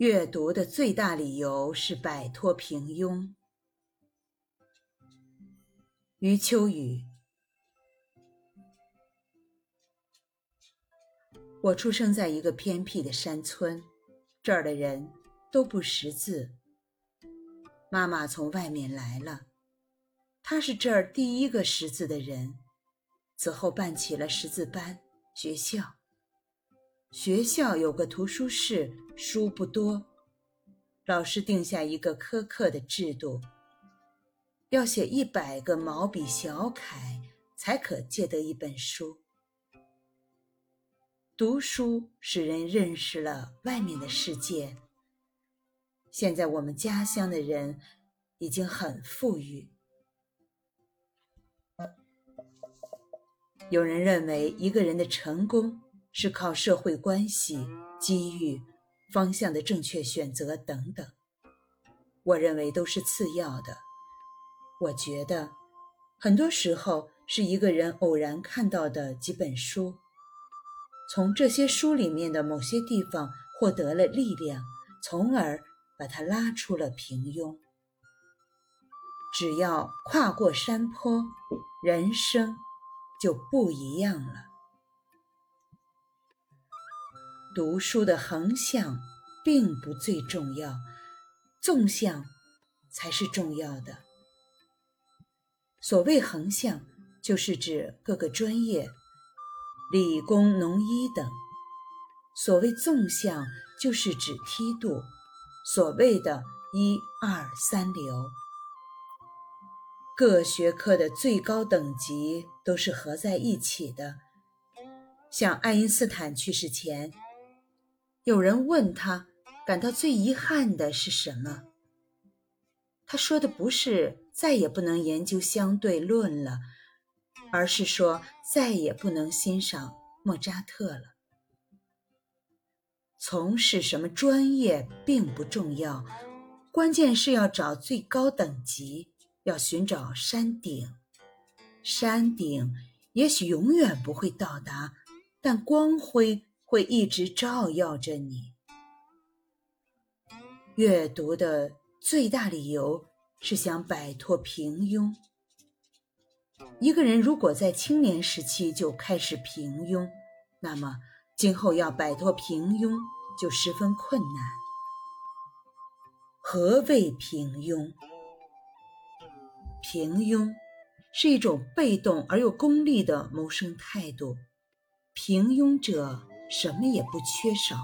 阅读的最大理由是摆脱平庸。余秋雨。我出生在一个偏僻的山村，这儿的人都不识字。妈妈从外面来了，她是这儿第一个识字的人，此后办起了识字班、学校。学校有个图书室，书不多。老师定下一个苛刻的制度：要写一百个毛笔小楷，才可借得一本书。读书使人认识了外面的世界。现在我们家乡的人已经很富裕。有人认为一个人的成功。是靠社会关系、机遇、方向的正确选择等等，我认为都是次要的。我觉得，很多时候是一个人偶然看到的几本书，从这些书里面的某些地方获得了力量，从而把他拉出了平庸。只要跨过山坡，人生就不一样了。读书的横向并不最重要，纵向才是重要的。所谓横向，就是指各个专业，理工、农医等；所谓纵向，就是指梯度，所谓的一二三流。各学科的最高等级都是合在一起的。像爱因斯坦去世前。有人问他，感到最遗憾的是什么？他说的不是再也不能研究相对论了，而是说再也不能欣赏莫扎特了。从事什么专业并不重要，关键是要找最高等级，要寻找山顶。山顶也许永远不会到达，但光辉。会一直照耀着你。阅读的最大理由是想摆脱平庸。一个人如果在青年时期就开始平庸，那么今后要摆脱平庸就十分困难。何谓平庸？平庸是一种被动而又功利的谋生态度。平庸者。什么也不缺少，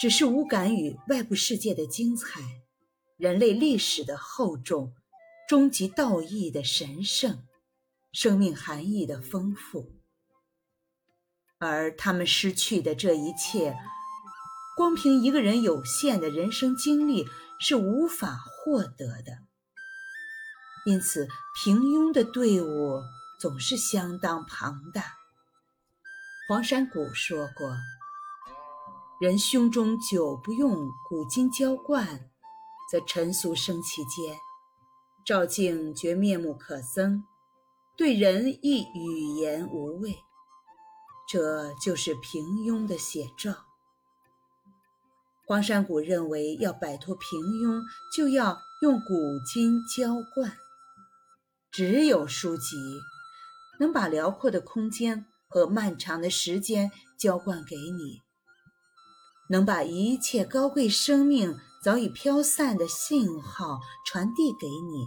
只是无感于外部世界的精彩，人类历史的厚重，终极道义的神圣，生命含义的丰富。而他们失去的这一切，光凭一个人有限的人生经历是无法获得的。因此，平庸的队伍总是相当庞大。黄山谷说过：“人胸中久不用古今浇灌，则尘俗生其间，照镜觉面目可憎，对人亦语言无味。这就是平庸的写照。”黄山谷认为，要摆脱平庸，就要用古今浇灌。只有书籍能把辽阔的空间。和漫长的时间浇灌给你，能把一切高贵生命早已飘散的信号传递给你，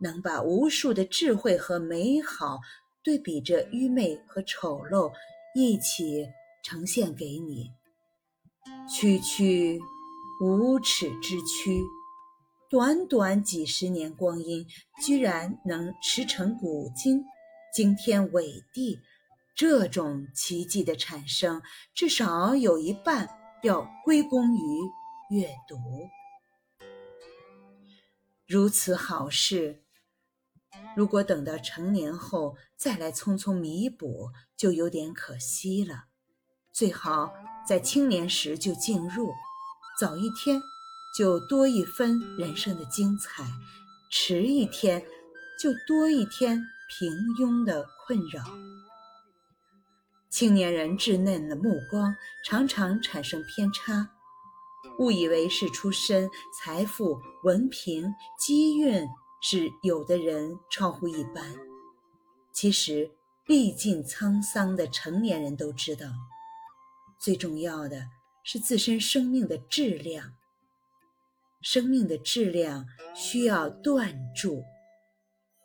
能把无数的智慧和美好对比着愚昧和丑陋一起呈现给你。区区无耻之躯，短短几十年光阴，居然能驰骋古今，惊天伟地。这种奇迹的产生，至少有一半要归功于阅读。如此好事，如果等到成年后再来匆匆弥补，就有点可惜了。最好在青年时就进入，早一天就多一分人生的精彩，迟一天就多一天平庸的困扰。青年人稚嫩的目光常常产生偏差，误以为是出身、财富、文凭、机运是有的人超乎一般。其实，历尽沧桑的成年人都知道，最重要的是自身生命的质量。生命的质量需要断注，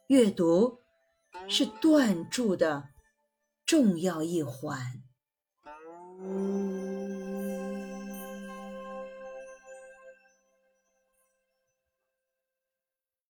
阅读是断注的。重要一环。